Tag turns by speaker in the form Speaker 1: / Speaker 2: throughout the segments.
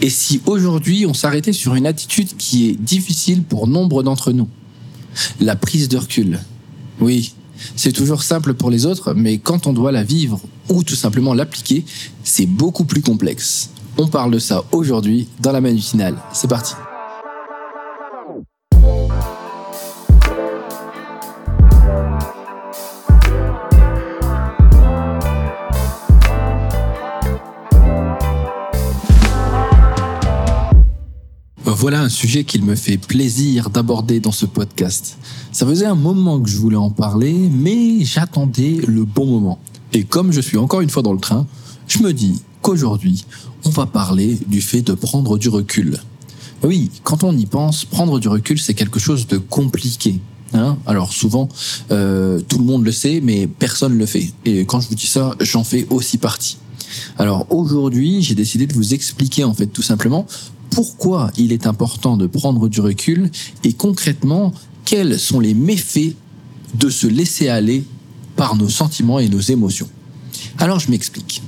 Speaker 1: Et si aujourd'hui on s'arrêtait sur une attitude qui est difficile pour nombre d'entre nous? La prise de recul. Oui, c'est toujours simple pour les autres, mais quand on doit la vivre ou tout simplement l'appliquer, c'est beaucoup plus complexe. On parle de ça aujourd'hui dans la manutinale. C'est parti. Voilà un sujet qu'il me fait plaisir d'aborder dans ce podcast. Ça faisait un moment que je voulais en parler, mais j'attendais le bon moment. Et comme je suis encore une fois dans le train, je me dis qu'aujourd'hui, on va parler du fait de prendre du recul. Oui, quand on y pense, prendre du recul, c'est quelque chose de compliqué. Hein Alors souvent, euh, tout le monde le sait, mais personne ne le fait. Et quand je vous dis ça, j'en fais aussi partie. Alors aujourd'hui, j'ai décidé de vous expliquer en fait tout simplement pourquoi il est important de prendre du recul et concrètement quels sont les méfaits de se laisser aller par nos sentiments et nos émotions. Alors je m'explique.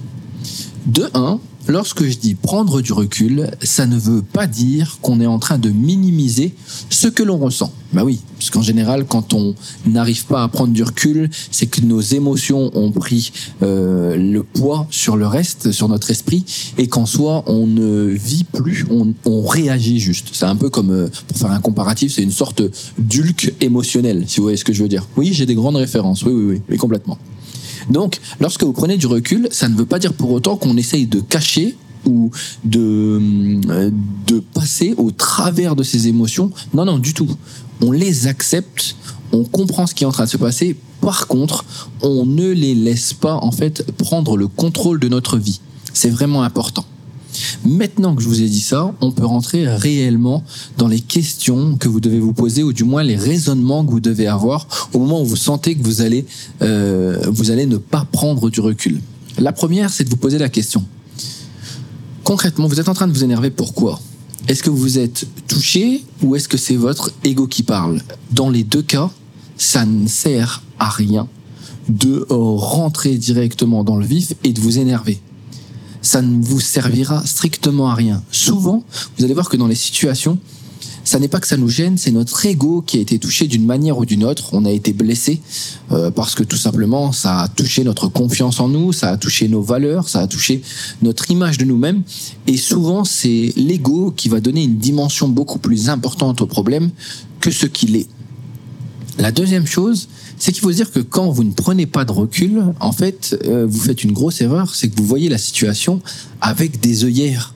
Speaker 1: De 1, Lorsque je dis prendre du recul, ça ne veut pas dire qu'on est en train de minimiser ce que l'on ressent. Bah oui, parce qu'en général, quand on n'arrive pas à prendre du recul, c'est que nos émotions ont pris euh, le poids sur le reste, sur notre esprit, et qu'en soi, on ne vit plus, on, on réagit juste. C'est un peu comme, euh, pour faire un comparatif, c'est une sorte d'ulque émotionnel, si vous voyez ce que je veux dire. Oui, j'ai des grandes références, oui, oui, oui, mais complètement. Donc, lorsque vous prenez du recul, ça ne veut pas dire pour autant qu'on essaye de cacher ou de, euh, de passer au travers de ces émotions. Non, non, du tout. On les accepte, on comprend ce qui est en train de se passer. Par contre, on ne les laisse pas, en fait, prendre le contrôle de notre vie. C'est vraiment important. Maintenant que je vous ai dit ça, on peut rentrer réellement dans les questions que vous devez vous poser, ou du moins les raisonnements que vous devez avoir au moment où vous sentez que vous allez, euh, vous allez ne pas prendre du recul. La première, c'est de vous poser la question. Concrètement, vous êtes en train de vous énerver pourquoi Est-ce que vous êtes touché ou est-ce que c'est votre ego qui parle? Dans les deux cas, ça ne sert à rien de rentrer directement dans le vif et de vous énerver ça ne vous servira strictement à rien. Souvent, vous allez voir que dans les situations, ça n'est pas que ça nous gêne, c'est notre ego qui a été touché d'une manière ou d'une autre. On a été blessé euh, parce que tout simplement, ça a touché notre confiance en nous, ça a touché nos valeurs, ça a touché notre image de nous-mêmes. Et souvent, c'est l'ego qui va donner une dimension beaucoup plus importante au problème que ce qu'il est. La deuxième chose, c'est qu'il faut dire que quand vous ne prenez pas de recul, en fait, euh, vous faites une grosse erreur, c'est que vous voyez la situation avec des œillères.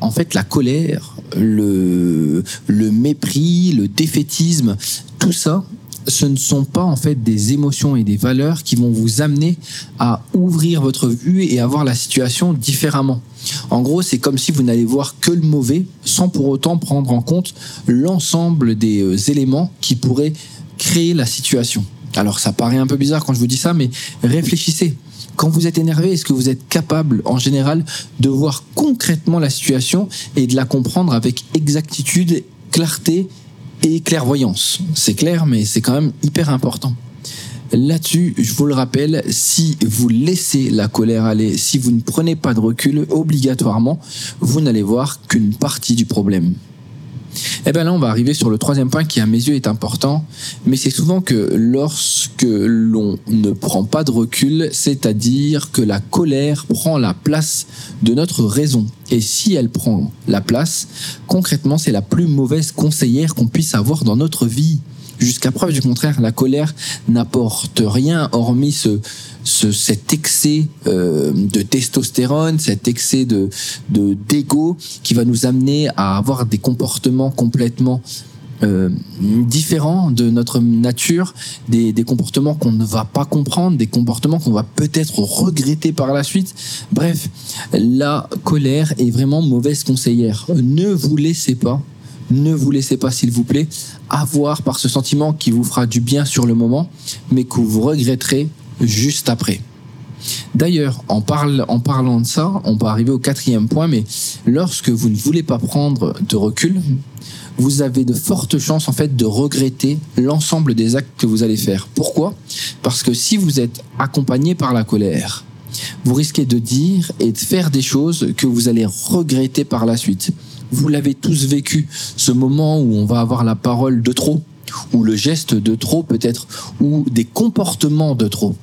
Speaker 1: En fait, la colère, le, le mépris, le défaitisme, tout ça, ce ne sont pas en fait des émotions et des valeurs qui vont vous amener à ouvrir votre vue et à voir la situation différemment. En gros, c'est comme si vous n'allez voir que le mauvais sans pour autant prendre en compte l'ensemble des euh, éléments qui pourraient créer la situation. Alors ça paraît un peu bizarre quand je vous dis ça, mais réfléchissez. Quand vous êtes énervé, est-ce que vous êtes capable, en général, de voir concrètement la situation et de la comprendre avec exactitude, clarté et clairvoyance? C'est clair, mais c'est quand même hyper important. Là-dessus, je vous le rappelle, si vous laissez la colère aller, si vous ne prenez pas de recul, obligatoirement, vous n'allez voir qu'une partie du problème. Eh bien là, on va arriver sur le troisième point qui, à mes yeux, est important. Mais c'est souvent que lorsque l'on ne prend pas de recul, c'est-à-dire que la colère prend la place de notre raison. Et si elle prend la place, concrètement, c'est la plus mauvaise conseillère qu'on puisse avoir dans notre vie. Jusqu'à preuve du contraire, la colère n'apporte rien hormis ce, cet excès euh, de testostérone, cet excès de d'ego qui va nous amener à avoir des comportements complètement euh, différents de notre nature, des, des comportements qu'on ne va pas comprendre, des comportements qu'on va peut-être regretter par la suite. Bref, la colère est vraiment mauvaise conseillère. Ne vous laissez pas ne vous laissez pas, s'il vous plaît, avoir par ce sentiment qui vous fera du bien sur le moment, mais que vous regretterez juste après. D'ailleurs, en, parlant de ça, on peut arriver au quatrième point, mais lorsque vous ne voulez pas prendre de recul, vous avez de fortes chances en fait de regretter l'ensemble des actes que vous allez faire. Pourquoi? Parce que si vous êtes accompagné par la colère, Vous risquez de dire et de faire des choses que vous allez regretter par la suite. Vous l'avez tous vécu, ce moment où on va avoir la parole de trop, ou le geste de trop peut-être, ou des comportements de trop.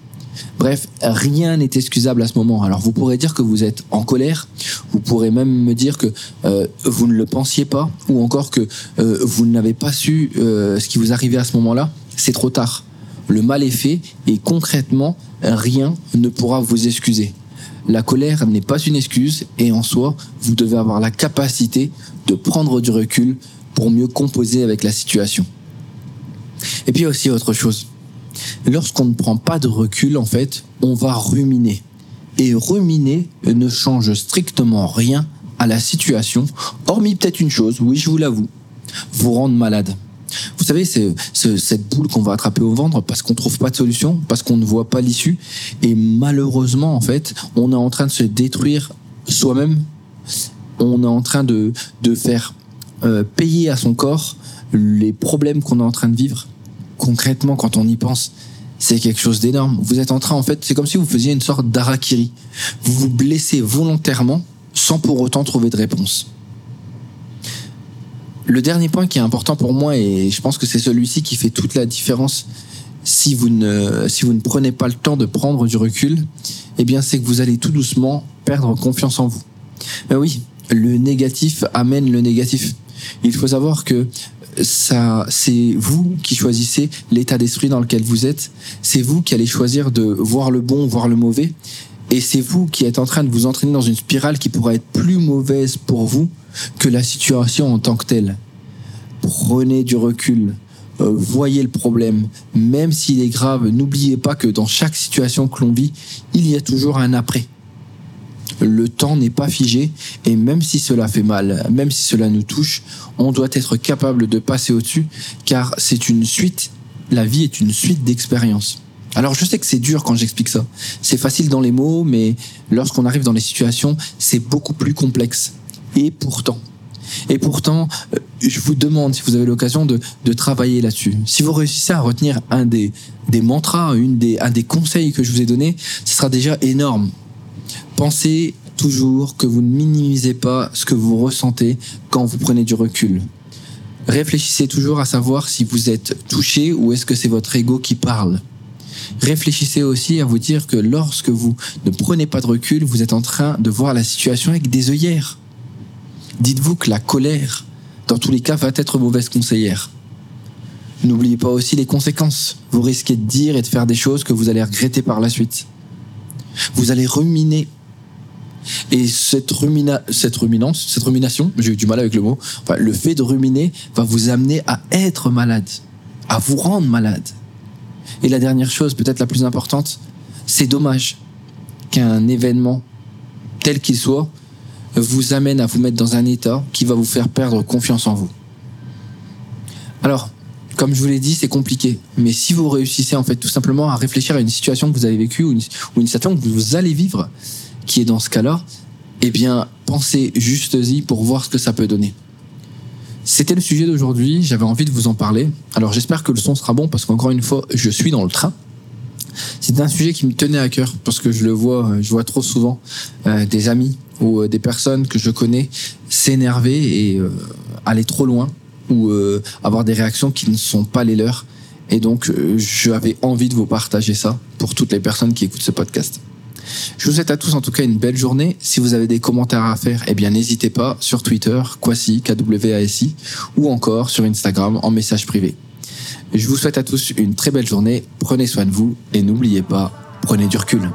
Speaker 1: Bref, rien n'est excusable à ce moment. Alors vous pourrez dire que vous êtes en colère, vous pourrez même me dire que euh, vous ne le pensiez pas, ou encore que euh, vous n'avez pas su euh, ce qui vous arrivait à ce moment-là. C'est trop tard. Le mal est fait et concrètement, rien ne pourra vous excuser. La colère n'est pas une excuse et en soi, vous devez avoir la capacité de prendre du recul pour mieux composer avec la situation. Et puis aussi autre chose. Lorsqu'on ne prend pas de recul, en fait, on va ruminer. Et ruminer ne change strictement rien à la situation, hormis peut-être une chose, oui, je vous l'avoue, vous rendre malade. Vous savez, c'est cette boule qu'on va attraper au ventre parce qu'on trouve pas de solution, parce qu'on ne voit pas l'issue. Et malheureusement, en fait, on est en train de se détruire soi-même. On est en train de, de faire euh, payer à son corps les problèmes qu'on est en train de vivre concrètement, quand on y pense, c'est quelque chose d'énorme. Vous êtes en train, en fait, c'est comme si vous faisiez une sorte d'arakiri. Vous vous blessez volontairement sans pour autant trouver de réponse. Le dernier point qui est important pour moi, et je pense que c'est celui-ci qui fait toute la différence si vous ne, si vous ne prenez pas le temps de prendre du recul, eh bien, c'est que vous allez tout doucement perdre confiance en vous. Mais oui, le négatif amène le négatif. Il faut savoir que ça, c'est vous qui choisissez l'état d'esprit dans lequel vous êtes. C'est vous qui allez choisir de voir le bon, voir le mauvais. Et c'est vous qui êtes en train de vous entraîner dans une spirale qui pourrait être plus mauvaise pour vous que la situation en tant que telle. Prenez du recul. Euh, voyez le problème. Même s'il est grave, n'oubliez pas que dans chaque situation que l'on vit, il y a toujours un après le temps n'est pas figé et même si cela fait mal, même si cela nous touche, on doit être capable de passer au-dessus car c'est une suite, la vie est une suite d'expériences. Alors je sais que c'est dur quand j'explique ça. C'est facile dans les mots, mais lorsqu'on arrive dans les situations, c'est beaucoup plus complexe. Et pourtant, et pourtant, euh, je vous demande si vous avez l'occasion de, travailler là-dessus. Si vous réussissez à retenir un des, des mantras, une des, un des conseils que je vous ai donnés, ce sera déjà énorme. Pensez toujours que vous ne minimisez pas ce que vous ressentez quand vous prenez du recul. Réfléchissez toujours à savoir si vous êtes touché ou est-ce que c'est votre ego qui parle. Réfléchissez aussi à vous dire que lorsque vous ne prenez pas de recul, vous êtes en train de voir la situation avec des œillères. Dites-vous que la colère, dans tous les cas, va être mauvaise conseillère. N'oubliez pas aussi les conséquences. Vous risquez de dire et de faire des choses que vous allez regretter par la suite. Vous allez ruminer et cette, rumina, cette ruminance, cette rumination, j'ai eu du mal avec le mot, le fait de ruminer va vous amener à être malade, à vous rendre malade. Et la dernière chose, peut-être la plus importante, c'est dommage qu'un événement, tel qu'il soit, vous amène à vous mettre dans un état qui va vous faire perdre confiance en vous. Alors, comme je vous l'ai dit, c'est compliqué. Mais si vous réussissez en fait tout simplement à réfléchir à une situation que vous avez vécue ou une, situation que vous allez vivre, qui est dans ce cas-là, eh bien, pensez juste-y pour voir ce que ça peut donner. C'était le sujet d'aujourd'hui, j'avais envie de vous en parler. Alors j'espère que le son sera bon parce qu'encore une fois, je suis dans le train. C'est un sujet qui me tenait à cœur parce que je le vois, je vois trop souvent euh, des amis ou euh, des personnes que je connais s'énerver et euh, aller trop loin ou avoir des réactions qui ne sont pas les leurs. Et donc, j'avais envie de vous partager ça pour toutes les personnes qui écoutent ce podcast. Je vous souhaite à tous en tout cas une belle journée. Si vous avez des commentaires à faire, eh bien n'hésitez pas sur Twitter, Kwasi, KWASI, ou encore sur Instagram en message privé. Je vous souhaite à tous une très belle journée, prenez soin de vous et n'oubliez pas, prenez du recul.